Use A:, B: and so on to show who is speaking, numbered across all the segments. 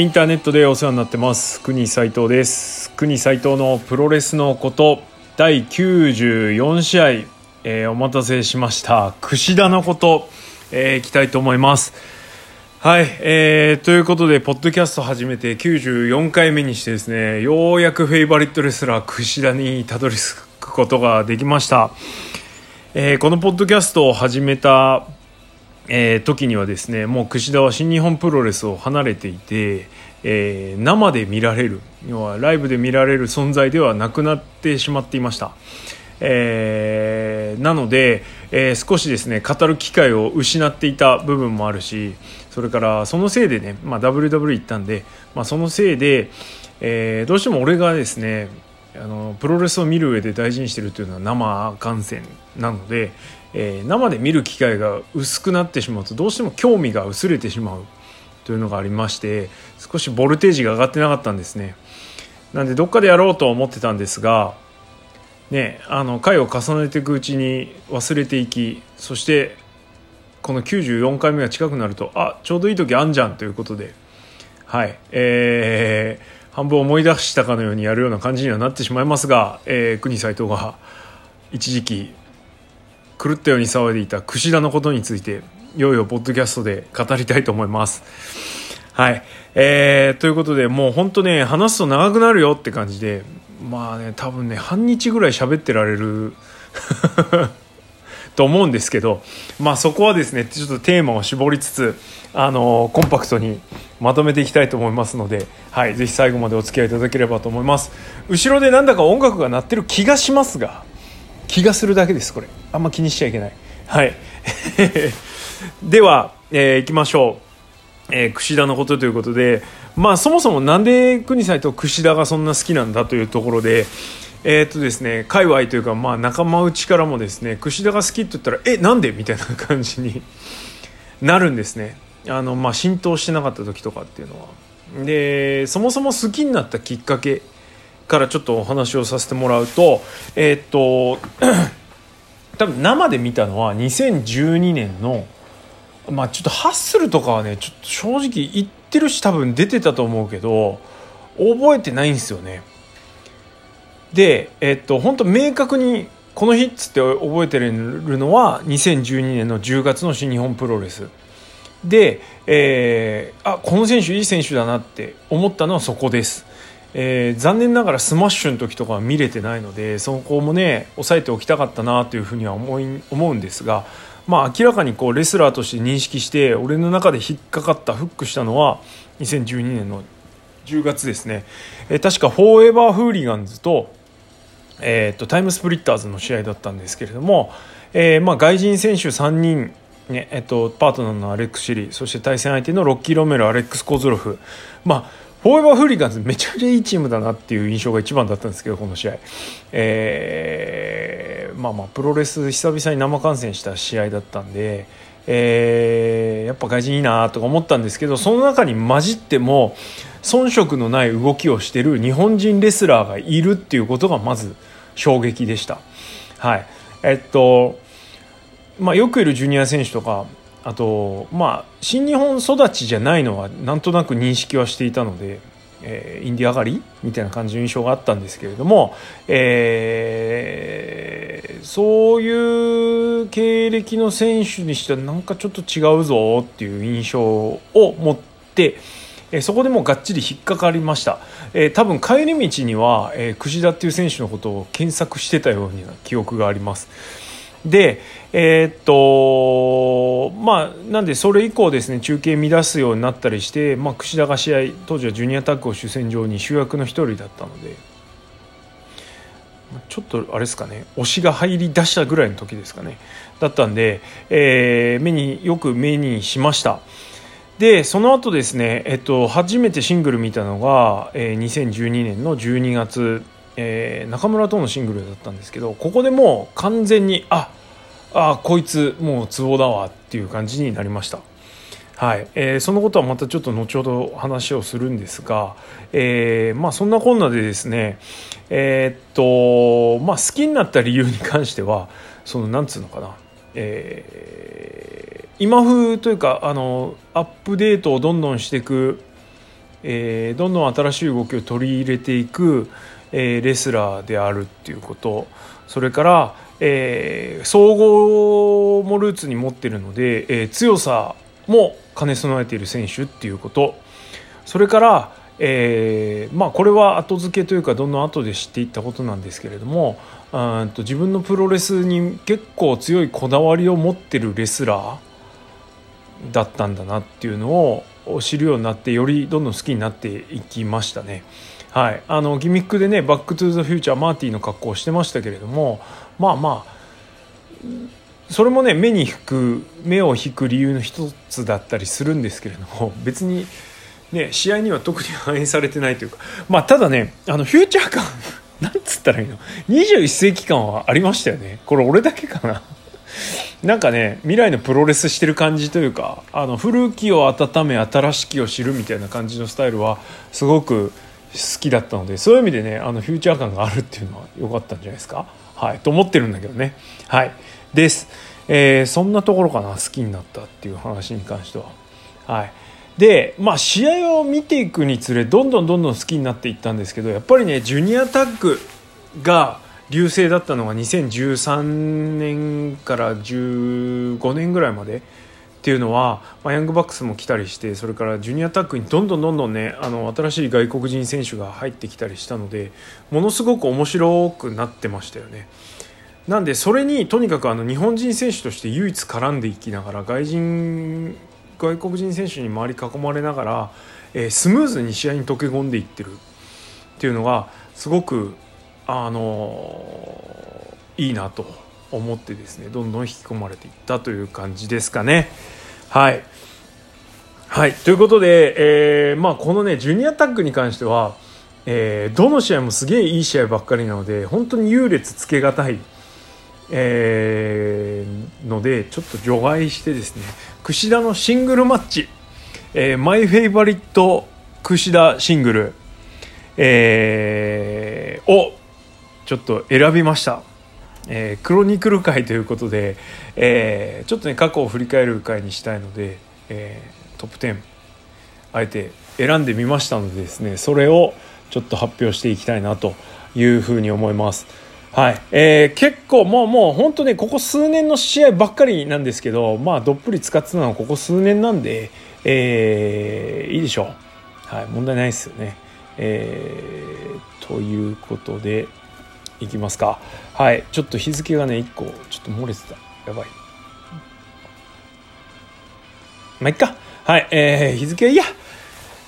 A: インターネットでお世話になってます。国斉藤です。国斉藤のプロレスのこと第94試合、えーお待たせしました。櫛田のこと、えーいきたいと思います。はい、えーということでポッドキャスト始めて94回目にしてですねようやくフェイバリットレスラー櫛田にたどり着くことができました、えーこのポッドキャストを始めたえー時にはですねもう櫛田は新日本プロレスを離れていて、えー生で見られる要はライブで見られる存在ではなくなってしまっていました、えーなので、えー少しですね語る機会を失っていた部分もあるしそれからそのせいでね、まあ、WW 行ったんで、まあ、そのせいで、えーどうしても俺がですねあのプロレスを見る上で大事にしてるというのは生観戦なので、えー生で見る機会が薄くなってしまうとどうしても興味が薄れてしまうというのがありまして少しボルテージが上がってなかったんですね。なんでどっかでやろうと思ってたんですがねあの回を重ねていくうちに忘れていきそしてこの94回目が近くなるとあちょうどいい時あんじゃんということではいえー半分思い出したかのようにやるような感じにはなってしまいますが、えー、国斎藤が一時期狂ったように騒いでいた櫛田のことについていよいよポッドキャストで語りたいと思います。はい、えーということでもう本当ね話すと長くなるよって感じでまあね多分ね半日ぐらい喋ってられる と思うんですけど、まあ、そこはですねちょっとテーマを絞りつつあのコンパクトにまとめていきたいと思いますので、はい、ぜひ最後までお付き合いいただければと思います後ろでなんだか音楽が鳴ってる気がしますが気がするだけですこれ。あんま気にしちゃいけない。はい。では、えー、いきましょう、えー、櫛田のことということでまあそもそもなんで国際と櫛田がそんな好きなんだというところでえーっとですね界隈というか、まあ、仲間内からもですね櫛田が好きって言ったらえなんで？みたいな感じに なるんですね。あの、まあ、浸透してなかった時とかっていうのは。でそもそも好きになったきっかけからちょっとお話をさせてもらうとえーっと 多分生で見たのは2012年のまあちょっとハッスルとかはねちょっと正直言ってるし多分出てたと思うけど覚えてないんですよね。でえっと本当明確にこの日っつって覚えてるのは2012年の10月の新日本プロレス。で、えーあこの選手いい選手だなって思ったのはそこです、えー残念ながらスマッシュの時とかは見れてないのでそこもね抑えておきたかったなというふうには思い思うんですが、まあ、明らかにこうレスラーとして認識して俺の中で引っかかったフックしたのは2012年の10月ですね、えー確かフォーエバーフーリガンズと,、えー、とタイムスプリッターズの試合だったんですけれども、えーまあ、外人選手3人、ねえっとパートナーのアレックス・シリーそして対戦相手のロッキー・ロメロアレックス・コズロフ、まあ、フォーエバーフーリガンズめちゃくちゃいいチームだなっていう印象が一番だったんですけどこの試合、えーまあまあプロレス久々に生観戦した試合だったんで、えーやっぱ外人いいなとか思ったんですけどその中に混じっても遜色のない動きをしてる日本人レスラーがいるっていうことがまず衝撃でした。はいえっとまあ、よくいるジュニア選手とかあと、まあ、新日本育ちじゃないのはなんとなく認識はしていたので、えーインディ上がり？みたいな感じの印象があったんですけれども、えーそういう経歴の選手にしてはなんかちょっと違うぞっていう印象を持って。えそこでもうがっちり引っかかりました、えー多分帰り道には、えー、櫛田っていう選手のことを検索してたような記憶がありますでえっとまあなんでそれ以降ですね中継乱すようになったりして、まあ、櫛田が試合当時はジュニアタッグを主戦場に主役の一人だったのでちょっとあれですかね推しが入り出したぐらいの時ですかねだったんで、えー目によく目にしました。でその後ですね、えっと、初めてシングル見たのが、えー2012年の12月、えー中村とのシングルだったんですけどここでもう完全にああこいつもうツボだわっていう感じになりました。はい。えーそのことはまたちょっと後ほど話をするんですが、えーまあ、そんなこんなでですね、えーっとまあ、好きになった理由に関してはそのなんつうのかな、えー今風というかあのアップデートをどんどんしていくえー、どんどん新しい動きを取り入れていく、えー、レスラーであるっていうこと。それから、えー、総合もルーツに持ってるので、えー、強さも兼ね備えている選手っていうことそれから、えーまあ、これは後付けというかどんどん後で知っていったことなんですけれどもうんと自分のプロレスに結構強いこだわりを持ってるレスラーだったんだなっていうのを知るようになってよりどんどん好きになっていきましたね。はい、あのギミックでね「バック・トゥ・ザ・フューチャー」マーティーの格好をしてましたけれどもまあまあそれもね目に引く目を引く理由の一つだったりするんですけれども別に、ね、試合には特に反映されてないというかまあただねあのフューチャー感 なんつったらいいの？21世紀感はありましたよね。これ俺だけかな。なんかね未来のプロレスしてる感じというかあの古きを温め新しきを知るみたいな感じのスタイルはすごく好きだったのでそういう意味でねあのフューチャー感があるっていうのは良かったんじゃないですか？はいと思ってるんだけどね。はい。です、えー、そんなところかな好きになったっていう話に関しては。はい。でまあ試合を見ていくにつれどんどんどんどん好きになっていったんですけどやっぱりねジュニアタッグが流星だったのが2013年から15年ぐらいまでっていうのは、まあ、ヤングバックスも来たりしてそれからジュニアタックにどんどんどんどんねあの新しい外国人選手が入ってきたりしたのでものすごく面白くなってましたよね。なんでそれにとにかくあの日本人選手として唯一絡んでいきながら外人外国人選手に周り囲まれながら、えー、スムーズに試合に溶け込んでいってるっていうのがすごくあのー、いいなと思ってですねどんどん引き込まれていったという感じですかね。はいはいということで、えーまあ、このねジュニアタッグに関しては、えー、どの試合もすげえいい試合ばっかりなので本当に優劣つけがたい、えー、のでちょっと除外してですね櫛田のシングルマッチ、えー、マイフェイバリット櫛田シングル、えー、をちょっと選びました。えー、クロニクル回ということで、えー、ちょっとね過去を振り返る回にしたいので、えー、トップ10あえて選んでみましたのでですねそれをちょっと発表していきたいなというふうに思います。はい、えー、結構もうもう本当ねここ数年の試合ばっかりなんですけどまあどっぷり使ってたのはここ数年なんで、えー、いいでしょう、はい、問題ないですよね。えー、ということで。いきますか。はい。ちょっと日付がね1個ちょっと漏れてた。やばい。まあいっか。はい。えー、日付はいいや。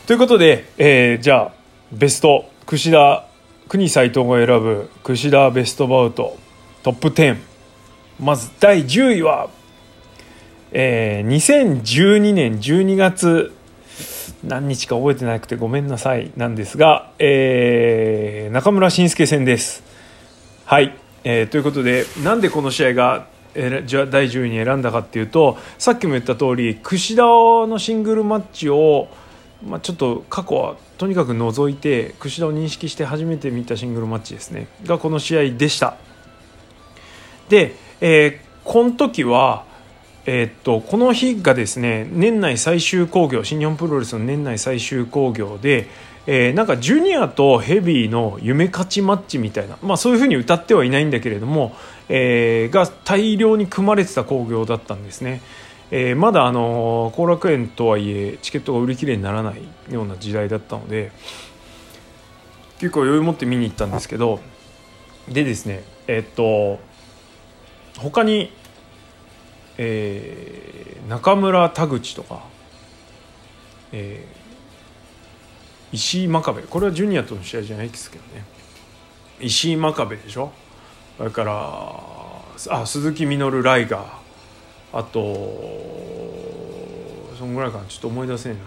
A: ということで、えー、じゃあベスト櫛田国斎藤が選ぶ櫛田ベストバウトトップ10まず第10位は、えー、2012年12月何日か覚えてなくてごめんなさいなんですが、えー、中村慎介戦です。はい、えー、ということでなんでこの試合が第10位に選んだかっていうとさっきも言った通り櫛田のシングルマッチを、まあ、ちょっと過去はとにかく除いて櫛田を認識して初めて見たシングルマッチですね。がこの試合でした。で、えー、この時はえー、っとこの日がですね年内最終興行新日本プロレスの年内最終興行で、えー、なんかジュニアとヘビーの夢勝ちマッチみたいな、まあ、そういうふうに歌ってはいないんだけれども、えー、が大量に組まれてた興行だったんですね、えー、まだあの後楽園とはいえチケットが売り切れにならないような時代だったので結構余裕持って見に行ったんですけどでですねえっと他に、えー、中村田口とか、え石井真壁。これはジュニアとの試合じゃないですけどね。石井真壁でしょ？それからあ鈴木みのるライガー。あとそんぐらいかな。ちょっと思い出せんな。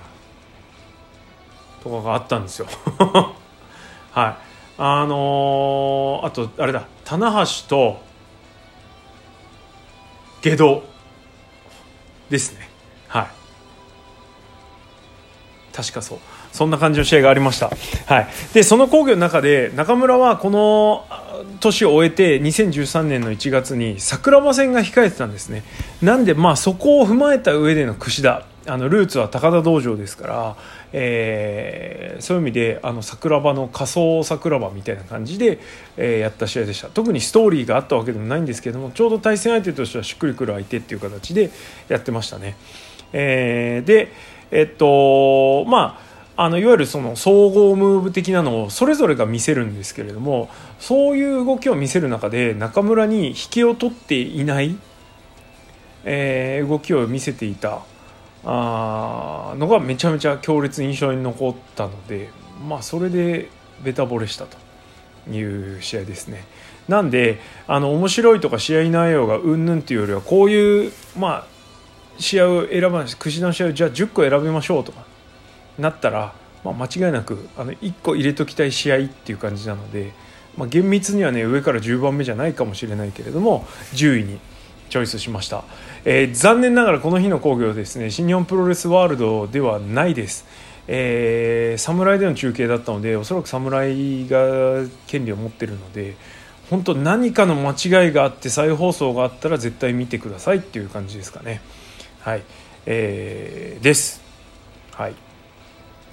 A: とかがあったんですよ。はい。あのー、あとあれだ。棚橋と下道ですね。はい。確かそう。そんな感じの試合がありました、はい、でその興行の中で中村はこの年を終えて2013年の1月に桜庭戦が控えてたんですね。なんでまあそこを踏まえた上での櫛田。あのルーツは高田道場ですから、えーそういう意味であの桜庭の仮想桜庭みたいな感じで、えーやった試合でした。特にストーリーがあったわけでもないんですけどもちょうど対戦相手としてはしっくりくる相手っていう形でやってましたね。えーでえっとまああのいわゆるその総合ムーブ的なのをそれぞれが見せるんですけれどもそういう動きを見せる中で中村に引けを取っていない、えー動きを見せていたあーのがめちゃめちゃ強烈印象に残ったのでまあそれでベタ惚れしたという試合ですね。なんであの面白いとか試合内容がうんぬんというよりはこういうまあ試合を選ばない串の試合をじゃあ10個選びましょうとかなったら、まあ、間違いなくあの1個入れときたい試合っていう感じなので、まあ、厳密にはね上から10番目じゃないかもしれないけれども10位にチョイスしました、えー残念ながらこの日の興行ですね新日本プロレスワールドではないです。えー、侍での中継だったのでおそらく侍が権利を持ってるので本当何かの間違いがあって再放送があったら絶対見てくださいっていう感じですかね。はい、えーです。はい。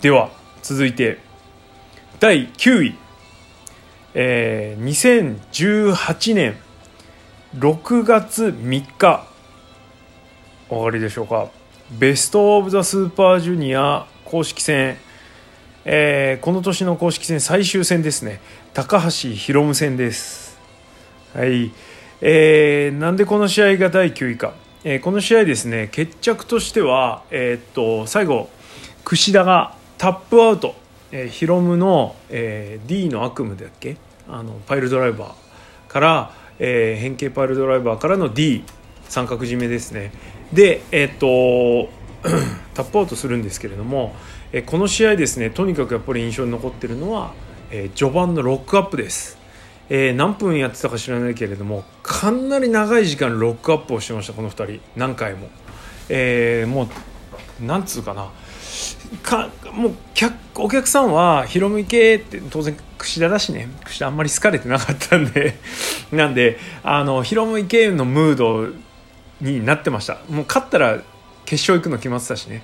A: では続いて第9位、えー2018年6月3日。お分かりでしょうか。ベスト・オブ・ザ・スーパージュニア公式戦、えーこの年の公式戦最終戦ですね。高橋宏夢戦です。はい。えーなんでこの試合が第9位か、えーこの試合ですね決着としては、えーっと最後櫛田がタップアウト、えーヒロムの、えー D の悪夢だっけ？あのパイルドライバーから、えー変形パイルドライバーからの D 三角締めですね。でえーっと タップアウトするんですけれども、えーこの試合ですねとにかくやっぱり印象に残ってるのは、えー序盤のロックアップです、えー何分やってたか知らないけれどもかなり長い時間ロックアップをしてましたこの2人。何回も、えーもうなんつうかな。かもう客お客さんは「ヒロム行け」って当然櫛田だしね。櫛田あんまり好かれてなかったんで。なんであのヒロム行けのムードになってました。もう勝ったら決勝行くの決まってたしね。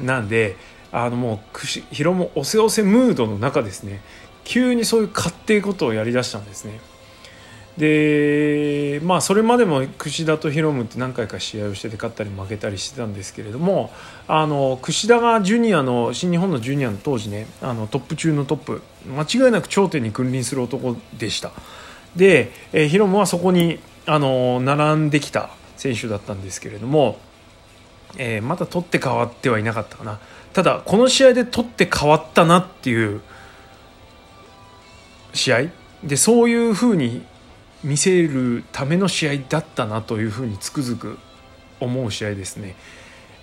A: なんであのもうくしヒロム押せ押せムードの中ですね。急にそういう勝手ことをやりだしたんですね。でまあそれまでも櫛田とヒロムって何回か試合をしてて勝ったり負けたりしてたんですけれどもあの櫛田がジュニアの新日本のジュニアの当時ねあのトップ中のトップ間違いなく頂点に君臨する男でした。で、えーヒロムはそこにあの並んできた選手だったんですけれども、えーまだ取って変わってはいなかったかな。ただこの試合で取って変わったなっていう試合。でそういうふうに見せるための試合だったなというふうにつくづく思う試合ですね。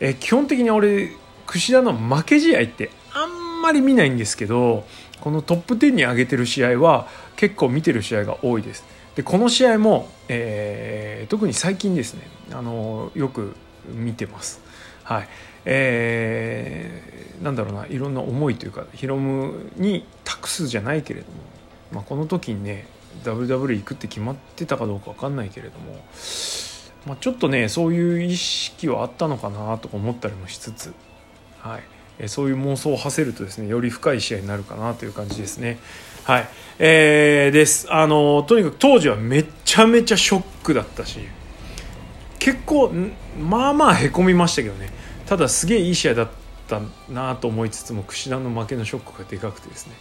A: え基本的に俺櫛田の負け試合ってあんまり見ないんですけどこのトップ10に上げてる試合は結構見てる試合が多いです。でこの試合も、えー特に最近ですねあのよく見てます。はいえーなんだろうないろんな思いというかヒロムに託すじゃないけれども、まあ、この時にね WW 行くって決まってたかどうか分かんないけれども、まあ、ちょっとねそういう意識はあったのかなとか思ったりもしつつ、はい、えそういう妄想を馳せるとですねより深い試合になるかなという感じですね。はい。えーです。あのとにかく当時はめちゃめちゃショックだったし結構まあまあへこみましたけどね。ただすげえいい試合だったなと思いつつも櫛田の負けのショックがでかくてですね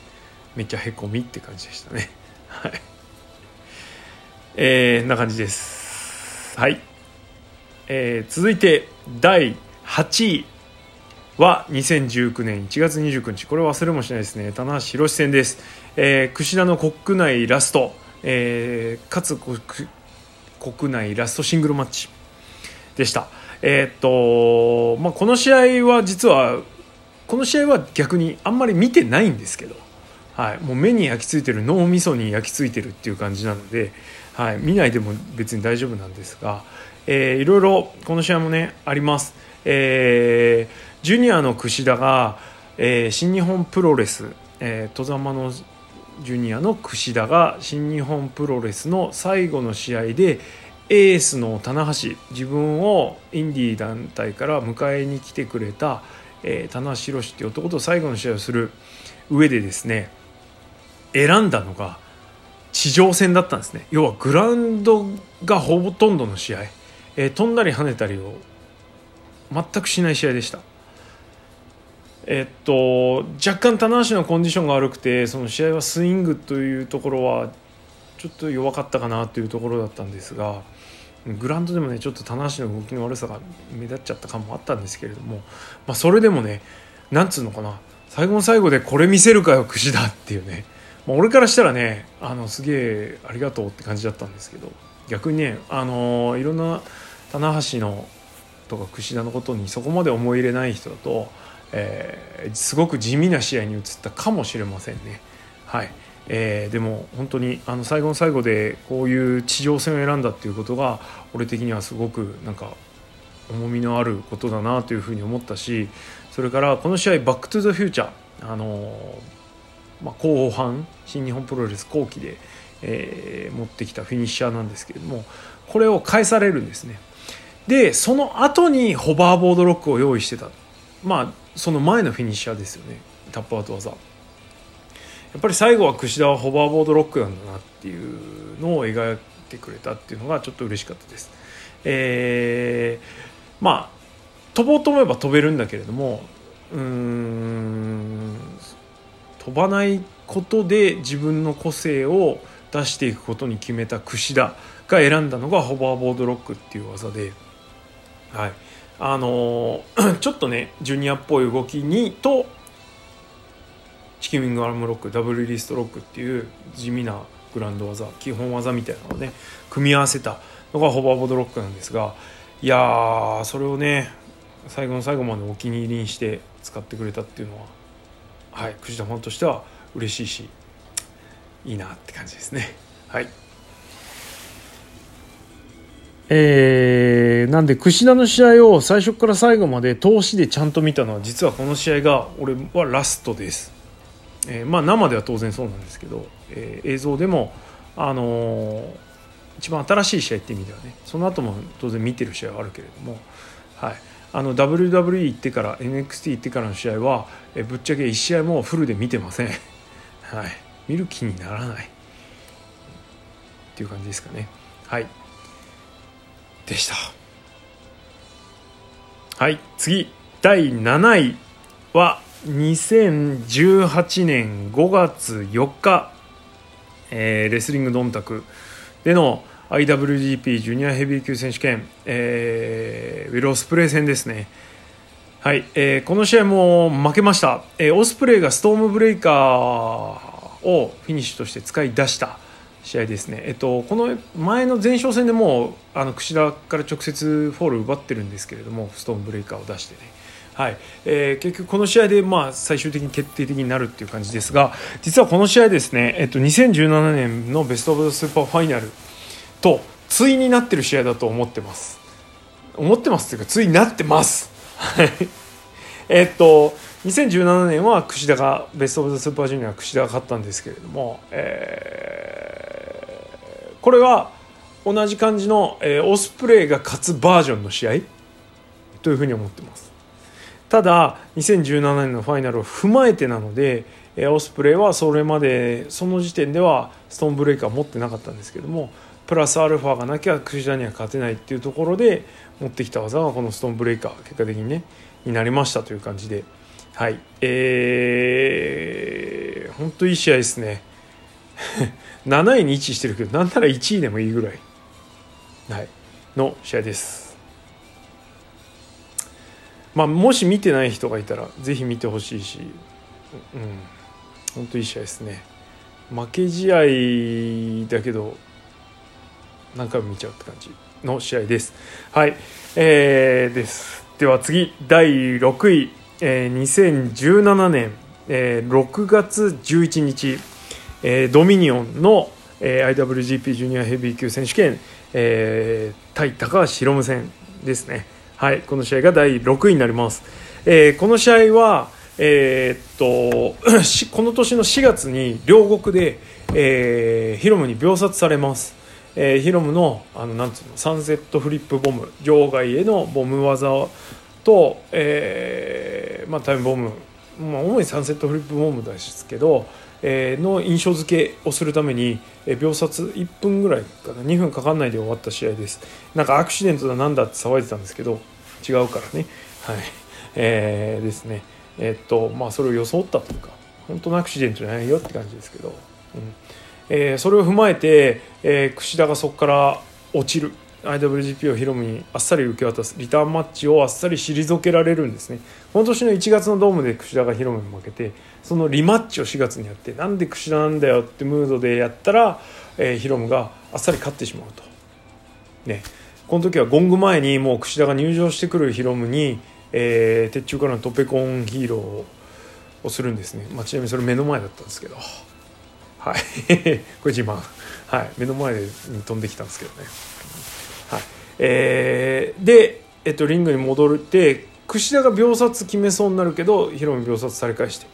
A: めっちゃへこみって感じでしたね。はい。えー、な感じです。はい、えー続いて第8位は2019年1月29日。これ忘れもしないですね。棚橋宏戦です、えー、櫛田の国内ラスト、えーかつ国内ラストシングルマッチでした。えーっと、まあ、この試合は実はこの試合は逆にあんまり見てないんですけど、はい、もう目に焼き付いてる脳みそに焼き付いてるっていう感じなので、はい、見ないでも別に大丈夫なんですが、えーいろいろこの試合もねあります、えージュニアの櫛田が、えー新日本プロレス、えー、戸様のジュニアの櫛田が新日本プロレスの最後の試合でエースの棚橋自分をインディー団体から迎えに来てくれた、えー、棚橋宏っていう男と最後の試合をする上でですね選んだのが地上戦だったんですね。要はグラウンドがほとんどの試合、えー、飛んだり跳ねたりを全くしない試合でした。えっと若干棚橋のコンディションが悪くてその試合はスイングというところはちょっと弱かったかなというところだったんですがグラウンドでもねちょっと棚橋の動きの悪さが目立っちゃった感もあったんですけれども、まあ、それでもねなんつうのかな最後の最後でこれ見せるかよ櫛田っていうね、まあ、俺からしたらねあのすげえありがとうって感じだったんですけど逆にねあのいろんな棚橋のとか櫛田のことにそこまで思い入れない人だと、えー、すごく地味な試合に移ったかもしれませんね。はいえー、でも本当にあの最後の最後でこういう地上戦を選んだっていうことが俺的にはすごくなんか重みのあることだなというふうに思ったしそれからこの試合「バック・トゥ・ザ・フューチャー」あのまあ、後半新日本プロレス後期で、えー、持ってきたフィニッシャーなんですけれどもこれを返されるんですね。でその後にホバーボードロックを用意してた。まあその前のフィニッシャーですよね。タップアウト技。やっぱり最後は櫛田はホバーボードロックなんだなっていうのを描いてくれたっていうのがちょっと嬉しかったです。えー、まあ飛ぼうと思えば飛べるんだけれどもうーん飛ばないことで自分の個性を出していくことに決めた櫛田が選んだのがホバーボードロックっていう技で、はい、あのー、ちょっとねジュニアっぽい動きにとチキンウィングアームロックダブルリストロックっていう地味なグランド技基本技みたいなのをね組み合わせたのがホバーボードロックなんですがいやーそれをね最後の最後までお気に入りにして使ってくれたっていうのははい藤田ファンとしては嬉しいしいいなって感じですね。はい。えー、なんで櫛田の試合を最初から最後まで通しでちゃんと見たのは実はこの試合が俺はラストです。えー、まあ、生では当然そうなんですけど、えー、映像でも、あのー、一番新しい試合って意味ではねその後も当然見てる試合はあるけれども、はい、あの WWE 行ってから NXT 行ってからの試合は、え、ぶっちゃけ1試合もフルで見てません、はい、見る気にならない。っていう感じですかね。はい。でした。はい。次。第7位は2018年5月4日、えー、レスリングドンタクでの IWGP ジュニアヘビー級選手権、えー、ウィル・オスプレイ戦ですね。はい、えー、この試合も負けました、えー、オスプレイがストームブレイカーをフィニッシュとして使い出した試合ですね、えっと、この前の前哨戦でもうあの櫛田から直接フォール奪ってるんですけれどもストームブレイカーを出してね。はいえー、結局この試合で、まあ、最終的に決定的になるっていう感じですが実はこの試合ですね、えっと、2017年のベスト・オブ・スーパーファイナルと対になってる試合だと思ってます。思ってますっていうか対になってます。はい。えっと2017年は櫛田がベスト・オブ・ザスーパージュニア櫛田が勝ったんですけれども、えー、これは同じ感じの、えー、オスプレイが勝つバージョンの試合というふうに思ってます。ただ2017年のファイナルを踏まえてなのでえオスプレイはそれまでその時点ではストーンブレイカー持ってなかったんですけどもプラスアルファがなきゃクジラには勝てないっていうところで持ってきた技がこのストーンブレイカー結果的にねになりましたという感じで。はい。えー、本当いい試合ですね。7位に位置してるけどなんなら1位でもいいぐらい、はい、の試合です。まあ、もし見てない人がいたらぜひ見てほしいし、うん、本当いい試合ですね。負け試合だけど何回も見ちゃうって感じの試合です。はい。えー、です。では次第6位、えー、2017年、えー、6月11日、えー、ドミニオンの、えー、IWGP ジュニアヘビー級選手権、えー、対高橋宏夢戦ですね。はい、この試合が第6位になります。えー、この試合は、えー、っと この年の4月に両国で、えー、ヒロムに秒殺されます。えー、ヒロムのあのなんつうのサンセットフリップボム場外へのボム技と、えーまあ、タイムボム、まあ、主にサンセットフリップボムですけど、えー、の印象付けをするために、えー、秒殺1分ぐらいかな2分かかんないで終わった試合です。なんかアクシデントだなんだって騒いでたんですけど違うからね。はい。えー、ですね。えー、っとまあそれを装ったというか本当のアクシデントじゃないよって感じですけど、うん。えー、それを踏まえて、えー、櫛田がそこから落ちる。IWGP をヒロムにあっさり受け渡すリターンマッチをあっさり退けられるんですね。この年の1月のドームで櫛田がヒロムに負けてそのリマッチを4月にやってなんで櫛田なんだよってムードでやったら、えー、ヒロムがあっさり勝ってしまうと。ね。この時はゴング前にもう櫛田が入場してくるヒロムに、えー、鉄柱からのトペコンヒーローをするんですね、まあ、ちなみにそれ目の前だったんですけど。はい。これ自慢。はい。目の前に飛んできたんですけどね。はい。えー、で、えっと、リングに戻って櫛田が秒殺決めそうになるけどヒロム秒殺され返して。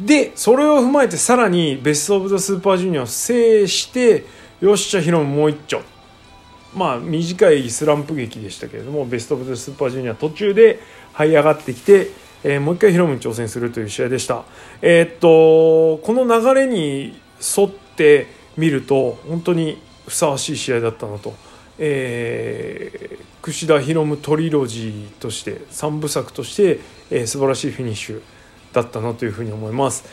A: でそれを踏まえてさらにベスト・オブ・ザ・スーパージュニアを制してよっしゃヒロムもう一丁。まあ短いスランプ劇でしたけれどもベスト・オブ・ザ・スーパージュニア途中で這い上がってきて、えー、もう一回ヒロムに挑戦するという試合でした。えー、っとこの流れに沿って見ると本当にふさわしい試合だったなと。えー、櫛田博夢トリロジーとして3部作として、えー、素晴らしいフィニッシュだったなというふうに思います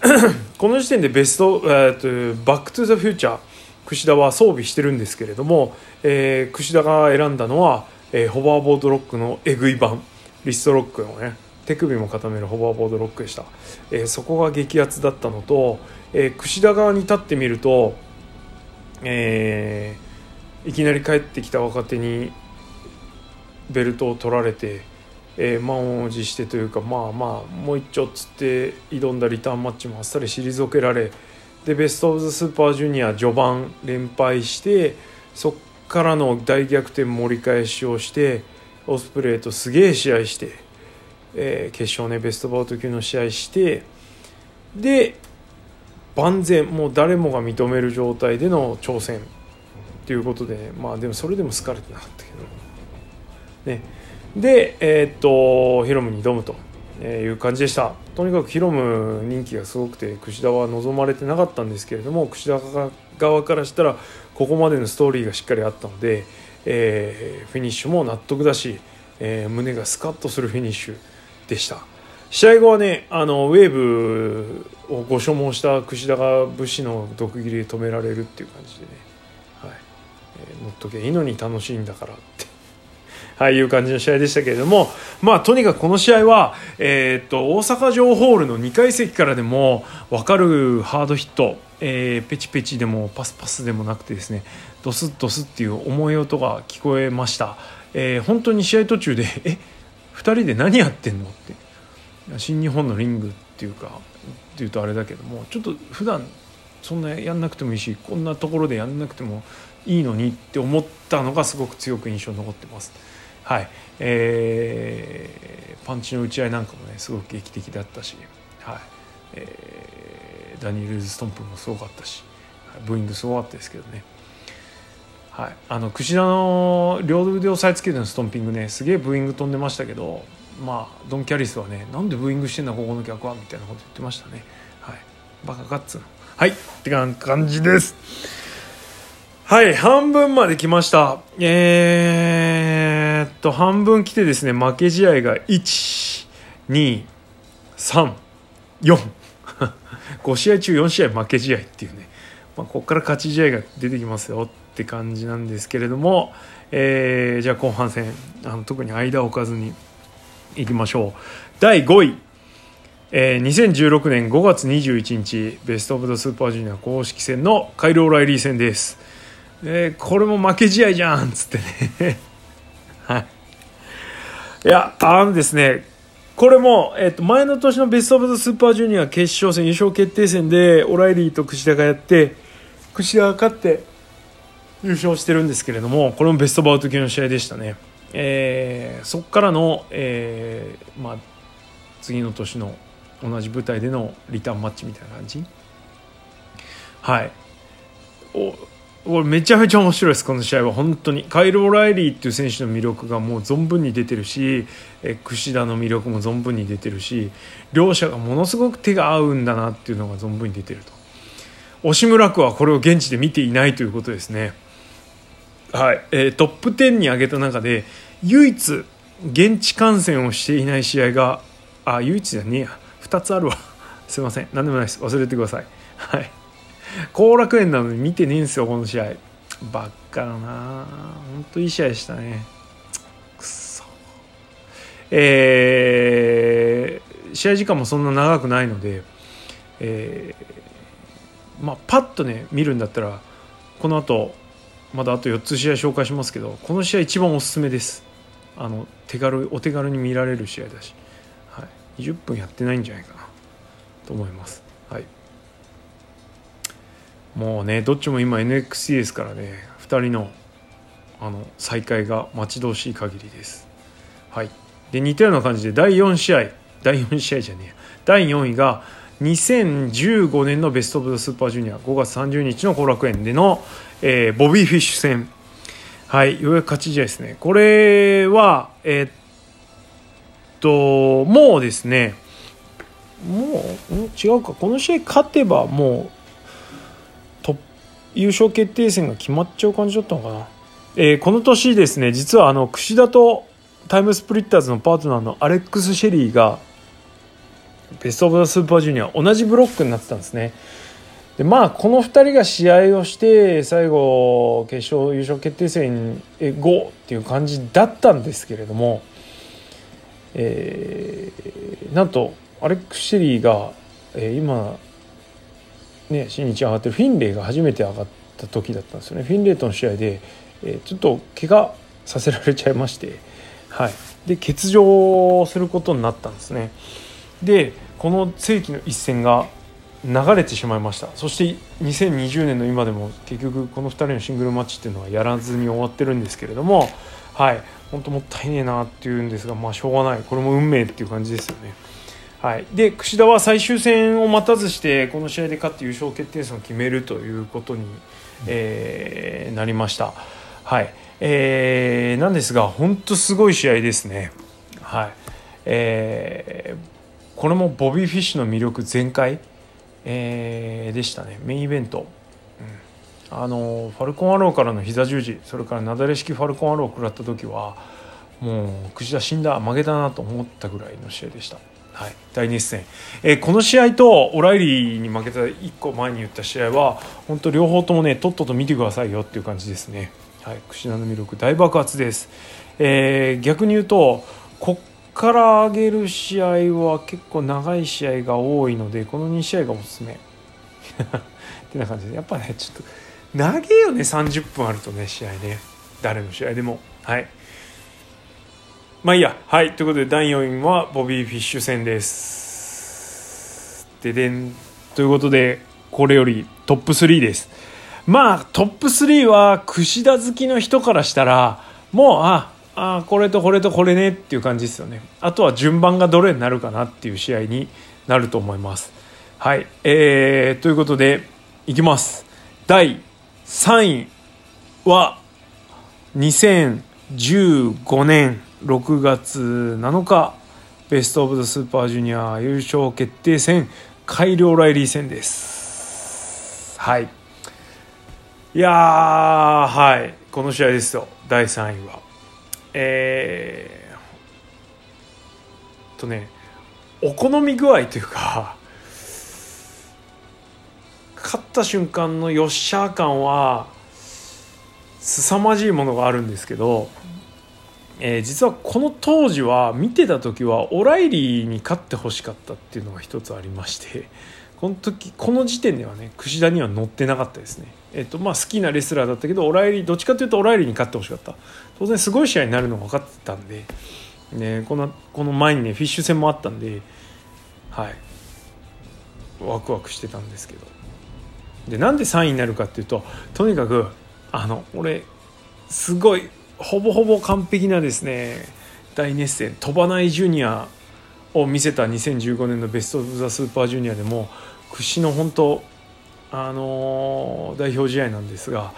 A: この時点でベスト、えーと、バック・トゥ・ザ・フューチャー櫛田は装備してるんですけれども、えー、櫛田が選んだのは、えー、ホバーボードロックのえぐい版リストロックのね手首も固めるホバーボードロックでした、えー、そこが激アツだったのと、えー、櫛田側に立ってみると、えー、いきなり帰ってきた若手にベルトを取られて、えー、満を持してというかまあまあもう一丁つって挑んだリターンマッチもあっさり退けられでベスト・オブ・ザ・スーパージュニア序盤連敗してそっからの大逆転盛り返しをしてオスプレイとすげえ試合して、えー、決勝ねベストバウト級の試合してで万全もう誰もが認める状態での挑戦っていうことでまあでもそれでも好かれてなかったけど。ね。でえー、っとヒロムに挑むという感じでした。とにかくヒロム人気がすごくて櫛田は望まれてなかったんですけれども櫛田側からしたらここまでのストーリーがしっかりあったので、えー、フィニッシュも納得だし、えー、胸がスカッとするフィニッシュでした。試合後はねあのウェーブをご所望した櫛田が武士の毒斬りで止められるっていう感じでね、はい。えー、乗っとけいいのに楽しいんだからって。はい、いう感じの試合でしたけれども、まあ、とにかくこの試合は、えー、っと大阪城ホールの2階席からでも分かるハードヒット、えー、ペチペチでもパスパスでもなくてですね。ドスッドスっていう重い音が聞こえました、えー、本当に試合途中で「え2人で何やってんの?」って新日本のリングっていうかっていうとあれだけどもちょっと普段そんなやんなくてもいいしこんなところでやんなくてもいいのにって思ったのがすごく強く印象に残ってます。はいえー、パンチの打ち合いなんかもねすごく劇的だったし、はいえー、ダニエル・ストンプもすごかったしブーイングすごかったですけどね。はい、あの櫛田の両腕を押さえつけてのストンピングねすげえブーイング飛んでましたけどまあドン・キャリスはねなんでブーイングしてんだここの客はみたいなこと言ってましたね。はい。バカかっつの。はい。って感じです。はい。半分まで来ました。えー、っと半分来てですね負け試合が12345 5 試合中4試合負け試合っていうね、まあ、ここから勝ち試合が出てきますよ。って感じなんですけれども、えー、じゃあ後半戦あの特に間を置かずにいきましょう。第5位、えー、2016年5月21日ベスト・オブ・ザ・スーパージュニア公式戦のカイロ・オライリー戦です、えー、これも負け試合じゃんっつってね。はい。いやあのですねこれも、えっと、前の年のベスト・オブ・ザ・スーパージュニア決勝戦優勝決定戦でオライリーと櫛田がやって櫛田が勝って優勝してるんですけれどもこれもベストバウト級の試合でしたね。えー、そこからの、えーまあ、次の年の同じ舞台でのリターンマッチみたいな感じ。はい。おこれめちゃめちゃ面白いですこの試合は。本当に。カイル・オライリーっていう選手の魅力がもう存分に出てるしえ櫛田の魅力も存分に出てるし両者がものすごく手が合うんだなっていうのが存分に出てると。押村区はこれを現地で見ていないということですね。はい、えー、トップ10に挙げた中で唯一現地観戦をしていない試合があ唯一じゃねえや。2つあるわ。すいません。何でもないです。忘れてください。はい。後楽園なのに見てねえんですよこの試合。ばっかだな。本当いい試合でしたね。くそ。えー、試合時間もそんな長くないのでえー、まあパッとね見るんだったらこの後まだあと4つ試合紹介しますけどこの試合一番おすすめです。あの手軽お手軽に見られる試合だし、はい、20分やってないんじゃないかな。と思います。はい。もうねどっちも今 NXT ですからね2人のあの再会が待ち遠しい限りです。はい。で似たような感じで第4試合第4試合じゃねえ第4位が2015年のベスト・オブ・ザ・スーパージュニア5月30日の後楽園での、えー、ボビー・フィッシュ戦。はいようやく勝ち試合ですね。これはえー、っともうですねもう違うか。この試合勝てばもう優勝決定戦が決まっちゃう感じだったのかな、えー、この年ですね実はあの櫛田とタイムスプリッターズのパートナーのアレックス・シェリーがベスト・オブ・ザ・スーパージュニア同じブロックになってたんですね。でまあこの2人が試合をして最後決勝優勝決定戦へ5っていう感じだったんですけれども、えー、なんとアレックス・シェリーが、えー、今ね、新日上がってるフィンレイが初めて上がった時だったんですよね。フィンレイとの試合で、えー、ちょっと怪我させられちゃいまして、はい、で欠場することになったんですね。でこの世紀の一戦が流れてしまいましたそして2020年の今でも結局この2人のシングルマッチっていうのはやらずに終わってるんですけれどもはい本当もったいねえなっていうんですがまあしょうがないこれも運命っていう感じですよね。はい、で櫛田は最終戦を待たずしてこの試合で勝って優勝決定戦を決めるということに、えー、なりました。はいえー、なんですが本当すごい試合ですね。はいえー、これもボビー・フィッシュの魅力全開、えー、でしたね。メインイベント。うん、あのファルコンアローからの膝十字それから雪崩式ファルコンアローを食らった時はもう櫛田死んだ負けたなと思ったぐらいの試合でした。はい、大熱戦、えー、この試合とオライリーに負けた1個前に言った試合は本当両方ともねとっとと見てくださいよっていう感じですね、はい、櫛田の魅力大爆発です、えー、逆に言うとこから上げる試合は結構長い試合が多いのでこの2試合がおすすめ ってな感じでやっぱねちょっと長えよね30分あるとね試合ね誰の試合でもはいまあいいや。はい。ということで、第4位はボビー・フィッシュ戦です。ででん。ということで、これよりトップ3です。まあ、トップ3は、櫛田好きの人からしたら、もう、あ、あ、これとこれとこれねっていう感じですよね。あとは順番がどれになるかなっていう試合になると思います。はい。えー、ということで、いきます。第3位は、2015年6月7日ベスト・オブ・ザ・スーパージュニア優勝決定戦改良ライリー戦ですはいいやはいこの試合ですよ第3位はえー、とねお好み具合というか勝った瞬間のよっしゃー感は凄まじいものがあるんですけどえー、実はこの当時は見てた時はオライリーに勝ってほしかったっていうのが一つありましてこの時この時点ではね櫛田には乗ってなかったですね、えーとまあ、好きなレスラーだったけどオライリーどっちかというとオライリーに勝ってほしかった。当然すごい試合になるのが分かってたんで、ね、このこの前にねフィッシュ戦もあったんではい。ワクワクしてたんですけど。でなんで3位になるかっていうととにかくあの俺すごいほぼほぼ完璧なですね大熱戦飛ばないジュニアを見せた2015年のベスト・オブ・ザ・スーパージュニアでも屈指の本当あのー代表試合なんですが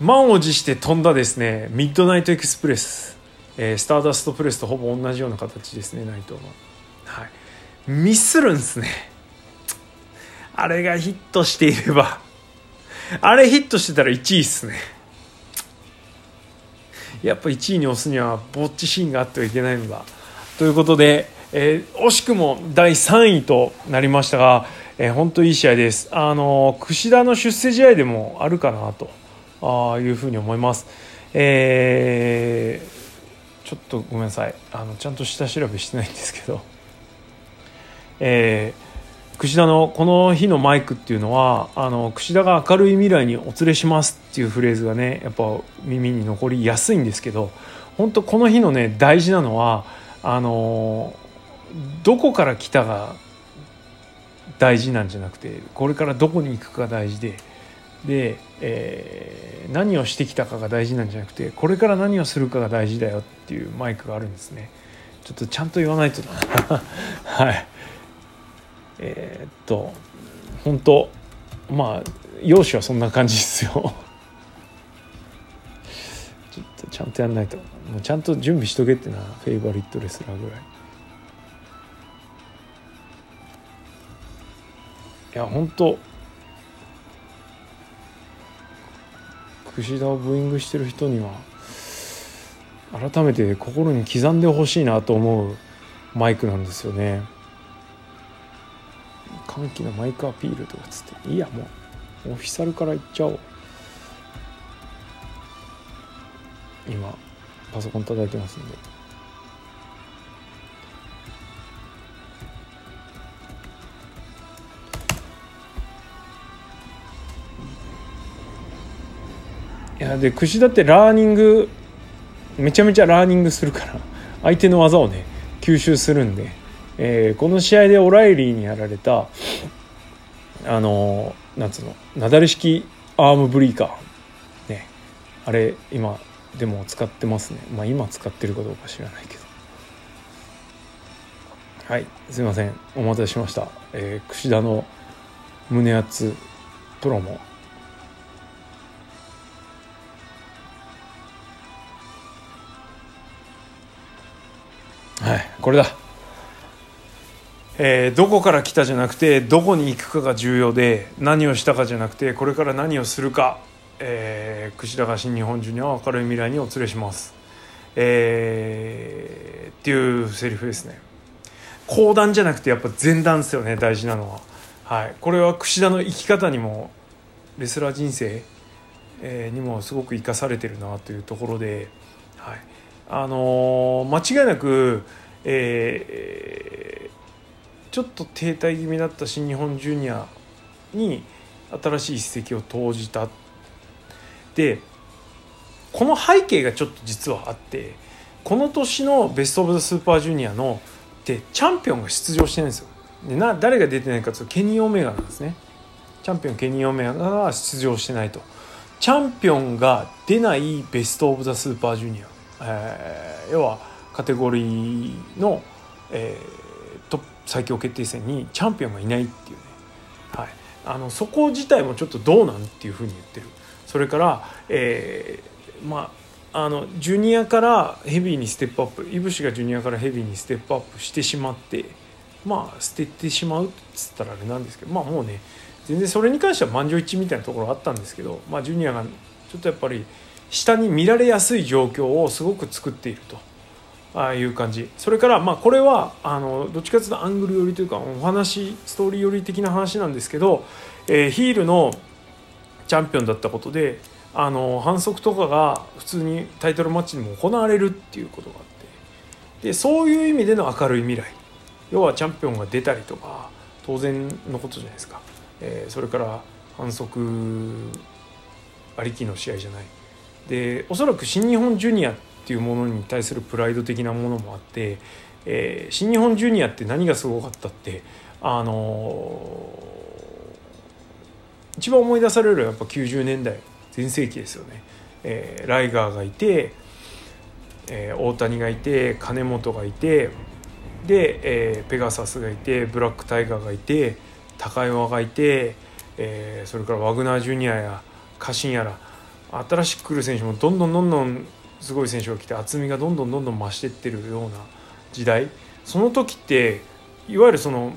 A: 満を持して飛んだですねミッドナイトエクスプレス、えースターダストプレスとほぼ同じような形ですね内藤の、はい、ミスるんですね。あれがヒットしていればあれヒットしてたら1位っすね。やっぱり1位に押すにはぼっちシーンがあってはいけないのだ。ということで、えー惜しくも第3位となりましたが、えー本当いい試合です。あの櫛田の出世試合でもあるかなとあいうふうに思います。えーちょっとごめんなさい。あのちゃんと下調べしてないんですけど。えー櫛田のこの日のマイクっていうのはあの櫛田が明るい未来にお連れしますっていうフレーズがねやっぱ耳に残りやすいんですけど本当この日のね大事なのはあのどこから来たが大事なんじゃなくてこれからどこに行くかが大事でで、えー何をしてきたかが大事なんじゃなくてこれから何をするかが大事だよっていうマイクがあるんですね。ちょっとちゃんと言わないとな。はい。えーっと本当まあ容姿はそんな感じですよ。ちょっとちゃんとやんないと。もうちゃんと準備しとけってなフェイバリットレスラーぐらい。いや本当櫛田をブーイングしてる人には改めて心に刻んでほしいなと思うマイクなんですよね。歓喜のマイクアピールとかつっていやもうオフィシャルからいっちゃおう。今パソコン叩いてますんで。いやで櫛田ってラーニングめちゃめちゃラーニングするから相手の技をね吸収するんで、えーこの試合でオライリーにやられたあのーなんつうのなだれ式アームブリーカー。ね。あれ今でも使ってますね。まあ今使ってるかどうか知らないけど。はい。すいません。お待たせしました、えー、櫛田の胸熱プロモ。はい。これだ。えーどこから来たじゃなくてどこに行くかが重要で何をしたかじゃなくてこれから何をするか、えー、櫛田が新日本ジュニアを明るい未来にお連れします、えーっていうセリフですね。後段じゃなくてやっぱ前段ですよね大事なのは、はい、これは櫛田の生き方にもレスラー人生、えーにもすごく生かされてるなというところで、はい。あのー間違いなく、えーちょっと停滞気味だった新日本ジュニアに新しい一石を投じた。でこの背景がちょっと実はあってこの年のベスト・オブ・ザ・スーパージュニアのってチャンピオンが出場してないんですよ。でな誰が出てないかというとケニー・オメガなんですね。チャンピオンケニー・オメガが出場してないと。チャンピオンが出ないベスト・オブ・ザ・スーパージュニア、えー要はカテゴリーの、えー最強決定戦にチャンピオンがいないっていうね、はい、あのそこ自体もちょっとどうなんっていうふうに言ってる。それから、えーまああのジュニアからヘビーにステップアップいぶしがジュニアからヘビーにステップアップしてしまってまあ捨ててしまうっつったらあれなんですけどまあもうね全然それに関しては満場一致みたいなところあったんですけど、まあ、ジュニアがちょっとやっぱり下に見られやすい状況をすごく作っていると。ああいう感じ。それからまあこれはあのどっちかというとアングル寄りというかお話ストーリー寄り的な話なんですけど、えーヒールのチャンピオンだったことであの反則とかが普通にタイトルマッチにも行われるっていうことがあってでそういう意味での明るい未来。要はチャンピオンが出たりとか当然のことじゃないですか、えーそれから反則ありきの試合じゃない。でおそらく新日本ジュニアってっていうものに対するプライド的なものもあって、えー新日本ジュニアって何がすごかったってあのー一番思い出されるのはやっぱ90年代全盛期ですよね、えーライガーがいて、えー大谷がいて金本がいてで、えーペガサスがいてブラックタイガーがいて高山がいて、えー、それからワグナージュニアや家臣やら新しく来る選手もどんどんどんどんすごい選手が来て厚みがどんどんどんどん増していってるような時代。その時っていわゆるその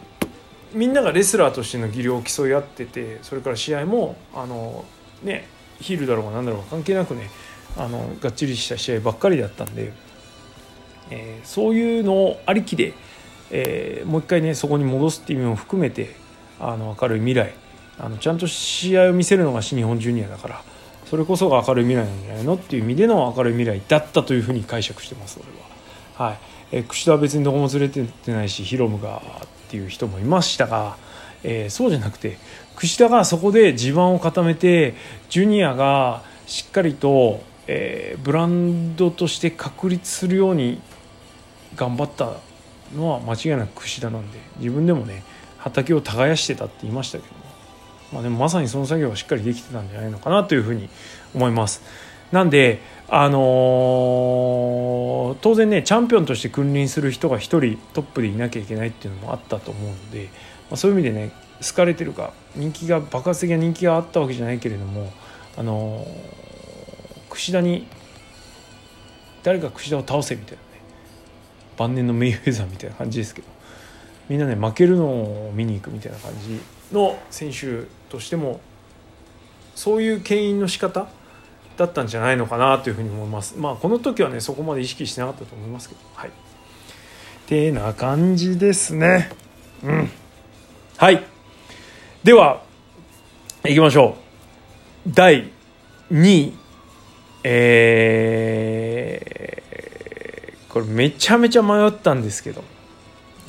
A: みんながレスラーとしての技量を競い合っててそれから試合もあのねヒールだろうが何だろうが関係なくねあのがっちりした試合ばっかりだったんで、えー、そういうのありきで、えー、もう一回ねそこに戻すっていう意味も含めてあの明るい未来あのちゃんと試合を見せるのが新日本ジュニアだからそれこそが明るい未来なんじゃないのっていう意味での明るい未来だったというふうに解釈してます俺は。はいえー、櫛田は別にどこも連れてってないしヒロムがっていう人もいましたが、えー、そうじゃなくて櫛田がそこで地盤を固めてジュニアがしっかりと、えー、ブランドとして確立するように頑張ったのは間違いなく櫛田なんで自分でもね畑を耕してたって言いましたけど、まあ、でもまさにその作業はしっかりできてたんじゃないのかなというふうに思います。なんで、あのー、当然ねチャンピオンとして君臨する人が1人トップでいなきゃいけないっていうのもあったと思うので、まあ、そういう意味でね好かれてるか人気が爆発的な人気があったわけじゃないけれども、あのー、櫛田に誰か櫛田を倒せみたいなね晩年のメイウェザーみたいな感じですけどみんなね負けるのを見に行くみたいな感じの選手としてもそういう牽引の仕方だったんじゃないのかなというふうに思います。まあこの時はねそこまで意識してなかったと思いますけど。はい。てな感じですね。うん。はい。ではいきましょう。第2位えー、これめちゃめちゃ迷ったんですけど。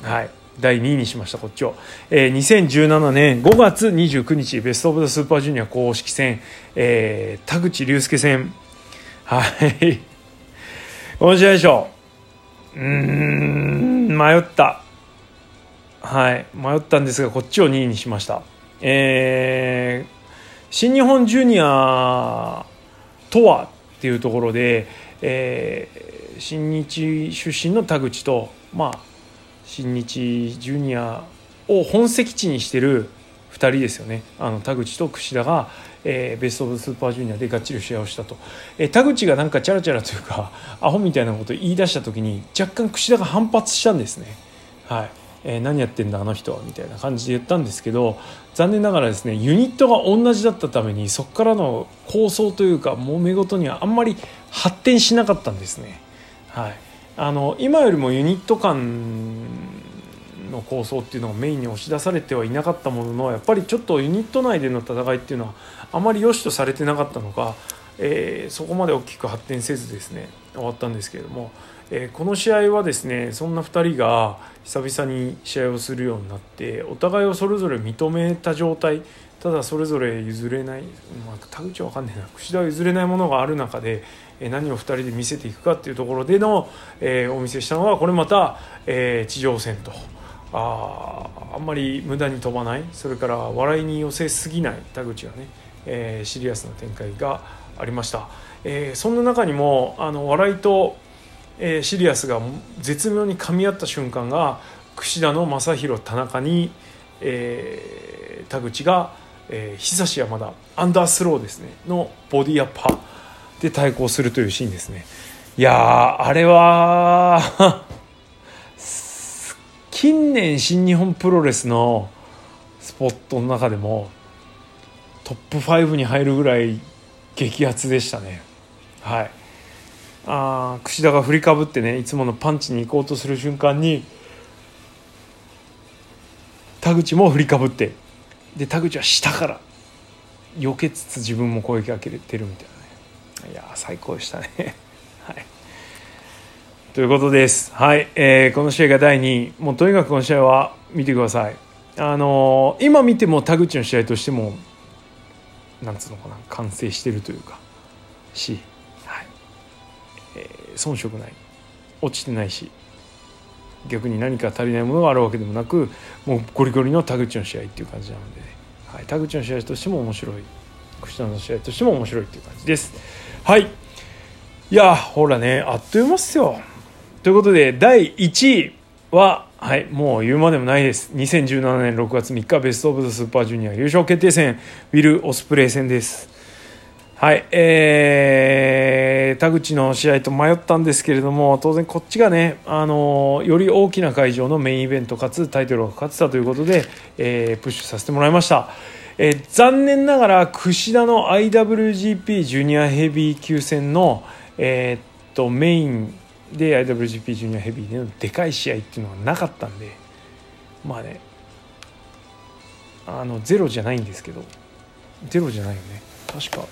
A: はい。第2位にしましたこっちを、えー、2017年5月29日ベスト・オブ・ザ・スーパージュニア公式戦、えー、田口竜介戦。はい。この試合でしょ。ううん迷った。はい。迷ったんですがこっちを2位にしました。えー、新日本ジュニアとはっていうところで、えー、新日出身の田口とまあ新日ジュニアを本籍地にしてる2人ですよね。あの田口と櫛田が、えー、ベスト・オブ・スーパージュニアでがっちり試合をしたと、えー、田口がなんかチャラチャラというか アホみたいなことを言い出した時に若干櫛田が反発したんですね。はい。えー、何やってんだあの人はみたいな感じで言ったんですけど残念ながらですねユニットが同じだったためにそこからの構想というか揉め事にはあんまり発展しなかったんですね。はい。あの今よりもユニット間の構想っていうのがメインに押し出されてはいなかったもののやっぱりちょっとユニット内での戦いっていうのはあまり良しとされてなかったのか、えー、そこまで大きく発展せずですね終わったんですけれども、えー、この試合はですねそんな2人が久々に試合をするようになってお互いをそれぞれ認めた状態ただそれぞれ譲れない、まあ、田口は分かんないな櫛田は譲れないものがある中で何を2人で見せていくかっていうところでの、えー、お見せしたのはこれまた、えー、地上戦と。ああんまり無駄に飛ばない。それから笑いに寄せすぎない田口がね、えー、シリアスな展開がありました、え、そんな中にもあの笑いと、え、シリアスが絶妙に噛み合った瞬間が櫛田の正弘田中に、え、田口が、えー、久しはまだアンダースローですね。のボディアッパーで対抗するというシーンですね。いやあれは近年新日本プロレスのスポットの中でもトップ5に入るぐらい激アツでしたね。はい。あ櫛田が振りかぶってねいつものパンチに行こうとする瞬間に田口も振りかぶって。で田口は下から避けつつ自分も攻撃かけてるみたいないや最高でしたね。はい。ということです。はい、えー、この試合が第2位。もうとにかくこの試合は見てください。あのー、今見ても田口の試合としてもなんつうのかな完成してるというかし、はい。えー、遜色ない。落ちてないし逆に何か足りないものがあるわけでもなくもうゴリゴリの田口の試合っていう感じなので、ね、はい、田口の試合としても面白い串田の試合としても面白いっていう感じです。はい。いやほらねあっという間っすよ。ということで第1位ははいもう言うまでもないです。2017年6月3日ベスト・オブ・ザ・スーパージュニア優勝決定戦ウィル・オスプレイ戦です。はいえー、田口の試合と迷ったんですけれども当然こっちがね、あのより大きな会場のメインイベントかつタイトルがかかってたということで、えー、プッシュさせてもらいました、えー、残念ながら櫛田の IWGP ジュニアヘビー級戦の、えー、っとメインで IWGP ジュニアヘビーでのでかい試合っていうのはなかったんでまあねあのゼロじゃないんですけどゼロじゃないよね。確か。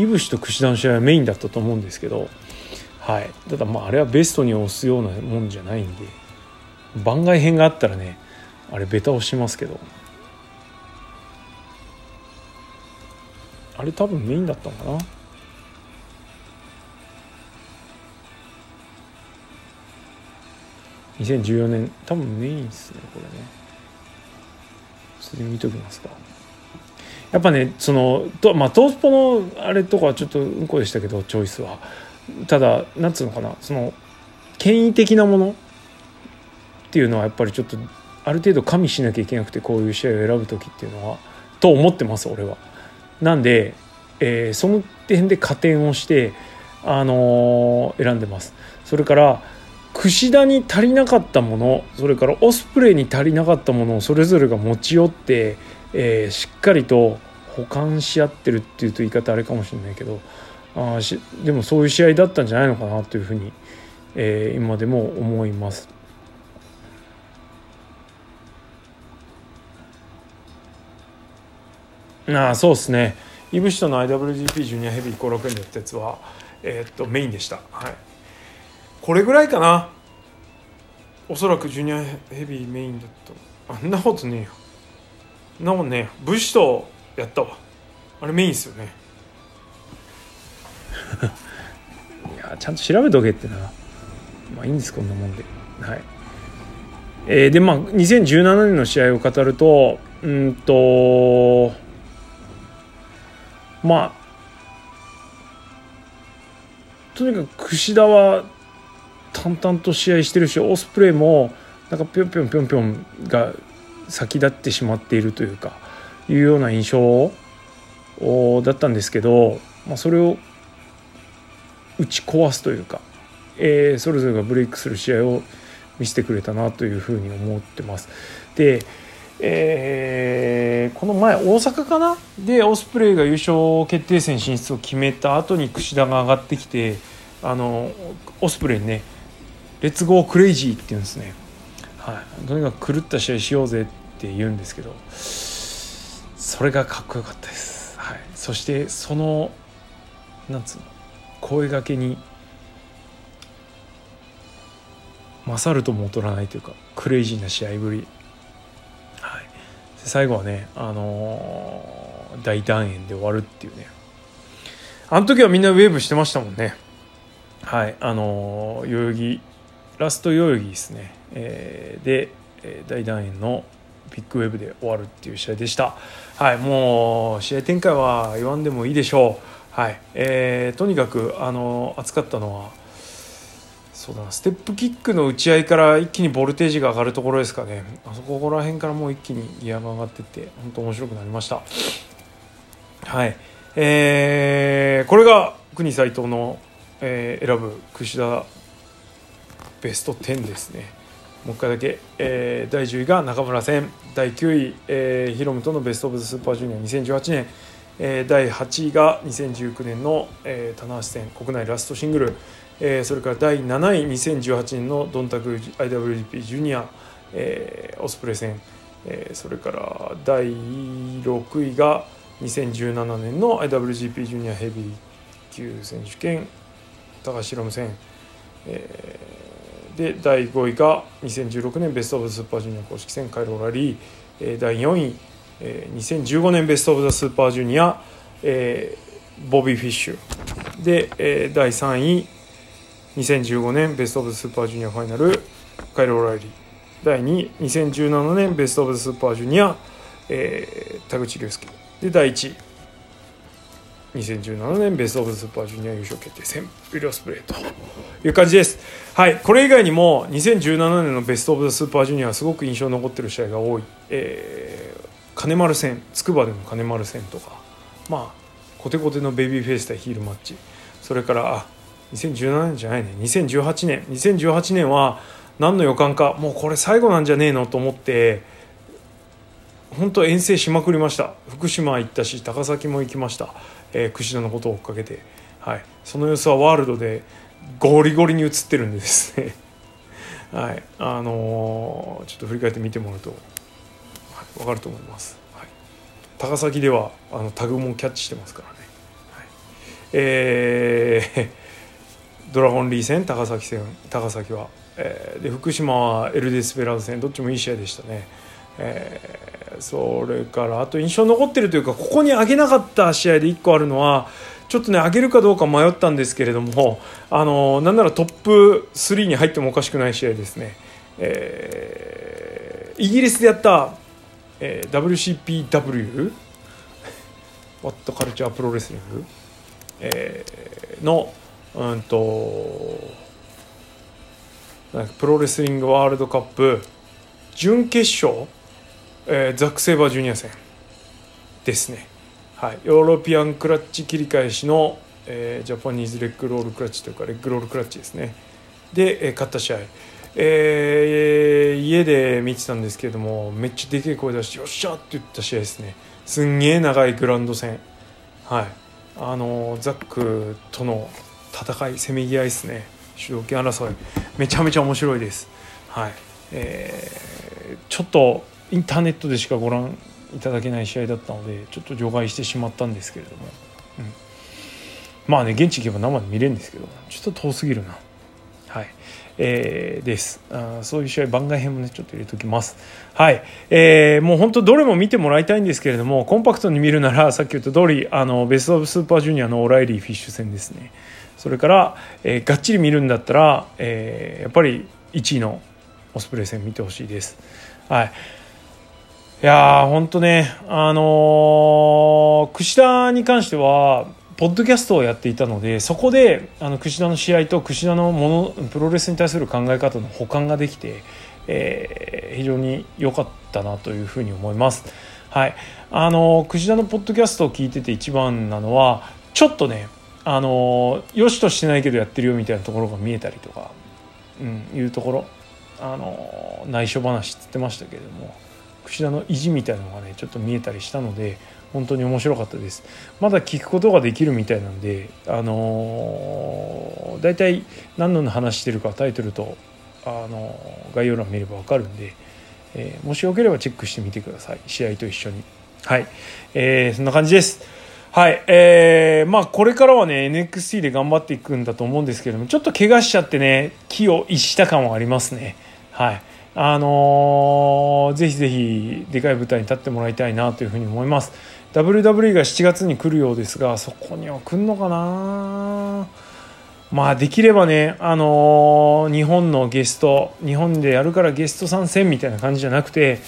A: いぶしと櫛田の試合はメインだったと思うんですけどはい。ただまああれはベストに押すようなもんじゃないんで番外編があったらねあれベタ押しますけど。あれ多分メインだったのかな？2014年。多分メインっすねこれね。ちょっと見ときますか。やっぱねそのと、まあ、トースポのあれとかはちょっとうんこでしたけどチョイスはただなんつうのかなその権威的なものっていうのはやっぱりちょっとある程度加味しなきゃいけなくてこういう試合を選ぶ時っていうのはと思ってます俺は。なんで、えー、その点で加点をして、あのー、選んでます。それから櫛田に足りなかったものそれからオスプレイに足りなかったものをそれぞれが持ち寄って、えー、しっかりと保管し合ってるっていうと言い方あれかもしれないけどあしでもそういう試合だったんじゃないのかなというふうに、えー、今でも思います。ああそうですね。イブシとの IWGP ジュニアヘビー後楽園でやったやつは、えー、っとメインでした。はい。これぐらいかな。おそらくジュニアヘビーメインだった。あんなことねえよ。なもんね武士とやった。わあれメインっすよね。いやちゃんと調べとけってな。まあいいんですこんなもんで。はい。えー、でまあ2017年の試合を語るとうんとまあとにかく櫛田は淡々と試合してるしオスプレイもなんかぴょんぴょんぴょんぴょんが先立ってしまっているというか。いうような印象だったんですけど、まあ、それを打ち壊すというか、えー、それぞれがブレイクする試合を見せてくれたなというふうに思ってます。でえー、この前大阪かな？でオスプレイが優勝決定戦進出を決めた後に櫛田が上がってきてあのオスプレイにねレッツゴークレイジーって言うんですね。はい。とにかく狂った試合しようぜって言うんですけど、それがかっこよかったです。はい。そしてそのなんつうの？声がけに勝るとも劣らないというかクレイジーな試合ぶり。はい。最後はねあのー、大団円で終わるっていうね。あの時はみんなウェーブしてましたもんね。はい、あの代々木ラスト代々木ですね、えー、で大団円のビッグウェーブで終わるっていう試合でした。はい、もう試合展開は言わんでもいいでしょう。はい、えー、とにかくあの熱かったのはそうだなステップキックの打ち合いから一気にボルテージが上がるところですかね。あそこら辺からもう一気にギアが上がってって本当面白くなりました。はい、えー、これが国斎藤の、えー、選ぶ櫛田ベスト10ですねもう一回だけ、えー、第10位が中村戦第9位、えー、ヒロムとのベスト・オブ・ザスーパージュニア2018年、えー、第8位が2019年の、えー、棚橋戦国内ラストシングル、えー、それから第7位2018年のドンタク IWGP ジュニア、えー、オスプレイ戦、えー、それから第6位が2017年の IWGP ジュニアヘビー級選手権高橋宏夢戦、えーで第5位が2016年ベスト・オブ・スーパージュニア公式戦カイロラリー、え、第4位、えー、2015年ベスト・オブ・ザ・スーパージュニア、え、ボビー・フィッシュ。で、え、第3位2015年ベスト・オブ・スーパージュニアファイナルカイロ・ラリー。第2位2017年ベスト・オブ・ザ・スーパージュニア、え、田口竜介。で第1位2017年ベスト・オブ・スーパージュニア優勝決定戦ウィル・オスプレイという感じです。はい、これ以外にも2017年のベスト・オブ・ザ・スーパージュニアはすごく印象に残ってる試合が多い、えー、金丸戦筑波での金丸戦とかまあコテコテのベビーフェイス対ヒールマッチ。それからあ2017年じゃないね。2018年2018年は何の予感かもうこれ最後なんじゃねえのと思って本当遠征しまくりました。福島行ったし高崎も行きました、えー、櫛田のことを追っかけて、はい、その様子はワールドでゴリゴリに映ってるんですね。はい。あのー、ちょっと振り返って見てもらうと、はい、分かると思います、はい、高崎ではあのタグもキャッチしてますからね、はい、えー、ドラゴンリー戦高崎戦高崎は、えー、で福島はエルデスペラーズ戦どっちもいい試合でしたね。えー、それからあと印象残ってるというかここに挙げなかった試合で1個あるのはちょっとね上げるかどうか迷ったんですけれどもあのなんならトップ3に入ってもおかしくない試合ですね、えー、イギリスでやった、えー、WCPW ワットカルチャープロレスリング、えー、のうんとプロレスリングワールドカップ準決勝えー、ザック・セイバージュニア戦ですね、はい、ヨーロピアンクラッチ切り返しの、えー、ジャパニーズレッグロールクラッチというかレッグロールクラッチですね。で、えー、勝った試合、えー、家で見てたんですけれどもめっちゃでけえ声出して「よっしゃ!」って言った試合ですね。すんげえ長いグラウンド戦。はい。あのザックとの戦いせめぎ合いですね。主導権争い。めちゃめちゃ面白いです。はい。えー、ちょっとインターネットでしかご覧いただけない試合だったのでちょっと除外してしまったんですけれども、うん、まあね現地行けば生で見れるんですけどちょっと遠すぎるな。はい。えー、です。あそういう試合番外編もねちょっと入れときます。はい、えー、もう本当どれも見てもらいたいんですけれどもコンパクトに見るならさっき言った通りあのベスト・オブ・スーパージュニアのオライリー・フィッシュ戦ですね。それから、えー、がっちり見るんだったら、えー、やっぱり1位のオスプレイ戦見てほしいです。はい。いやー、本当ね、あのー、串田に関しては、ポッドキャストをやっていたので、そこで、あの、串田の試合と串田のもの、プロレスに対する考え方の補完ができて、えー、非常に良かったなというふうに思います。はい。あのー、串田のポッドキャストを聞いてて一番なのは、ちょっとね、あのー、よしとしてないけどやってるよみたいなところが見えたりとか、うん、いうところ、あの内緒話って言ってましたけれども、櫛田の意地みたいなのがねちょっと見えたりしたので本当に面白かったです。まだ聞くことができるみたいなんであのー、大体何の話してるかタイトルと、あのー、概要欄見れば分かるんで、えー、もしよければチェックしてみてください。試合と一緒に。はい、えー、そんな感じです。はい、えー、まあこれからはね NXT で頑張っていくんだと思うんですけれどもちょっと怪我しちゃってね気を逸した感はありますね。はい。あのー、ぜひぜひでかい舞台に立ってもらいたいなというふうに思います。WWE が7月に来るようですがそこには来るのかな？まあできればね、あのー、日本のゲスト日本でやるからゲスト参戦みたいな感じじゃなくて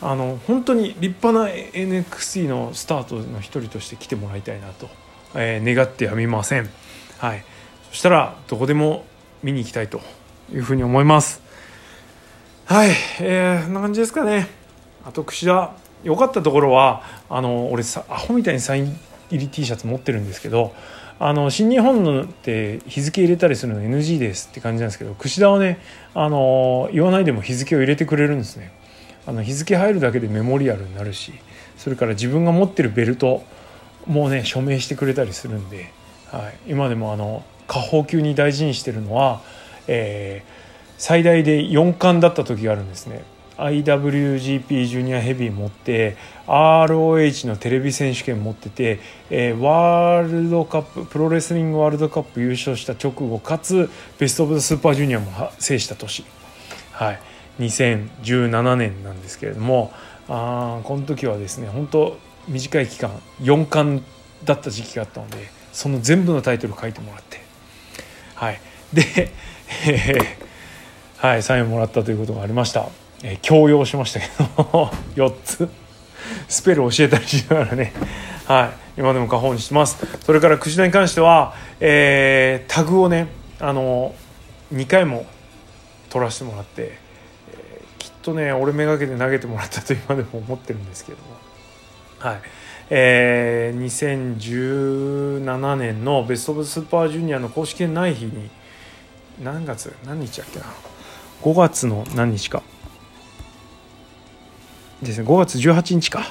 A: あの本当に立派な NXT のスタートの一人として来てもらいたいなと、えー、願ってやみません、はい、そしたらどこでも見に行きたいというふうに思います。はい、えー、こんな感じですかね。あと、櫛田、良かったところは、あの、俺さ、アホみたいにサイン入り T シャツ持ってるんですけど、あの、新日本のって日付入れたりするの NG ですって感じなんですけど、櫛田はね、あの、言わないでも日付を入れてくれるんですね。あの、日付入るだけでメモリアルになるし、それから自分が持ってるベルトもね、署名してくれたりするんで、はい、今でもあの、下方級に大事にしてるのは、えー最大で4冠だった時があるんですね。IWGP ジュニアヘビー持って ROH のテレビ選手権持ってて、えー、ワールドカッププロレスリングワールドカップ優勝した直後かつベスト・オブ・ザ・スーパージュニアも制した年、はい、2017年なんですけれどもあこの時はですね本当短い期間4冠だった時期があったのでその全部のタイトル書いてもらって。はい。で、えーはい、サインもらったということがありました、えー、強要しましたけど 4つ。スペル教えたりしながらね、はい、今でも過保にしてます。それから櫛田に関しては、えー、タグをねあの2回も取らせてもらって、えー、きっとね俺めがけて投げてもらったと今でも思ってるんですけども。はいえー、2017年のベスト・オブ・スーパージュニアの公式戦ない日に何月？何日だっけな？5月の何日か。ですね5月18日か。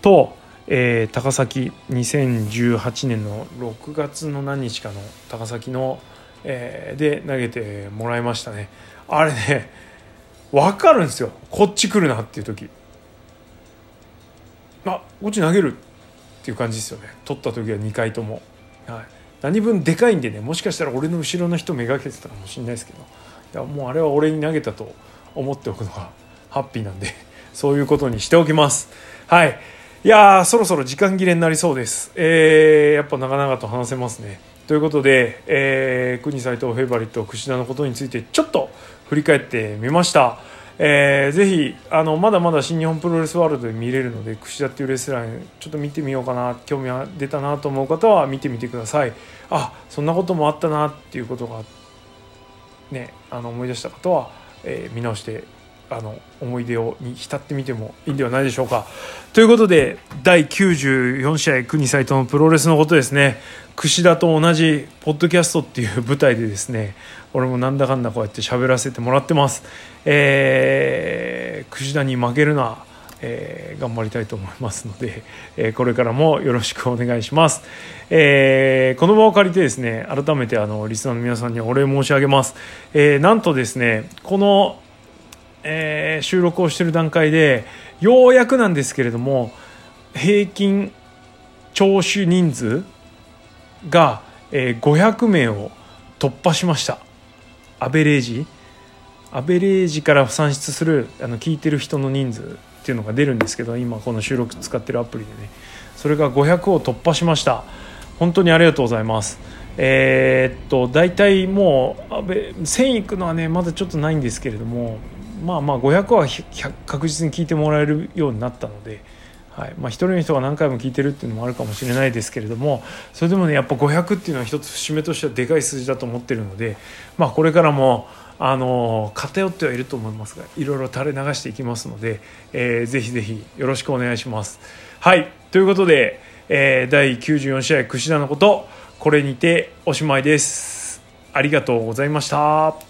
A: と、えー、高崎2018年の6月の何日かの高崎の、えー、で投げてもらいましたね。あれね分かるんですよ。こっち来るなっていう時。あこっち投げる。っていう感じですよね。取った時は2回とも、はい、何分でかいんでねもしかしたら俺の後ろの人めがけてたかもしれないですけど。いやもうあれは俺に投げたと思っておくのが ハッピーなんで そういうことにしておきます。はい。いやそろそろ時間切れになりそうです。えー、やっぱ長々と話せますね。ということで、えー、国斎藤フェイバリット櫛田のことについてちょっと振り返ってみました。えー、ぜひあのまだまだ新日本プロレスワールドで見れるので櫛田っていうレスラーちょっと見てみようかな興味が出たなと思う方は見てみてください。あそんなこともあったなっていうことがあってねあの思い出した方は、えー、見直してあの思い出をに浸ってみてもいいんではないでしょうか。ということで第94試合国斎藤のプロレスのことですね櫛田と同じポッドキャストっていう舞台でですね俺もなんだかんだこうやって喋らせてもらってます。えー、櫛田に負けるなえー、頑張りたいと思いますので、えー、これからもよろしくお願いします、えー、この場を借りてですね改めてあのリスナーの皆さんにお礼申し上げます、えー、なんとですねこのえー、収録をしている段階でようやくなんですけれども平均聴取人数が、えー、500名を突破しました。アベレージ。アベレージから算出するあの聞いてる人の人数。っていうのが出るんですけど今この収録使ってるアプリでね。それが500を突破しました。本当にありがとうございます。えー、っと大体もう1000いくのはねまだちょっとないんですけれどもまあまあ500は確実に聞いてもらえるようになったので、はい。まあ、1人の人が何回も聞いてるっていうのもあるかもしれないですけれどもそれでもねやっぱ500っていうのは一つ節目としてはでかい数字だと思ってるので、まあ、これからもあの偏ってはいると思いますがいろいろ垂れ流していきますので、えー、ぜひぜひよろしくお願いします。はいということで、えー、第94試合櫛田のことこれにておしまいです。ありがとうございました。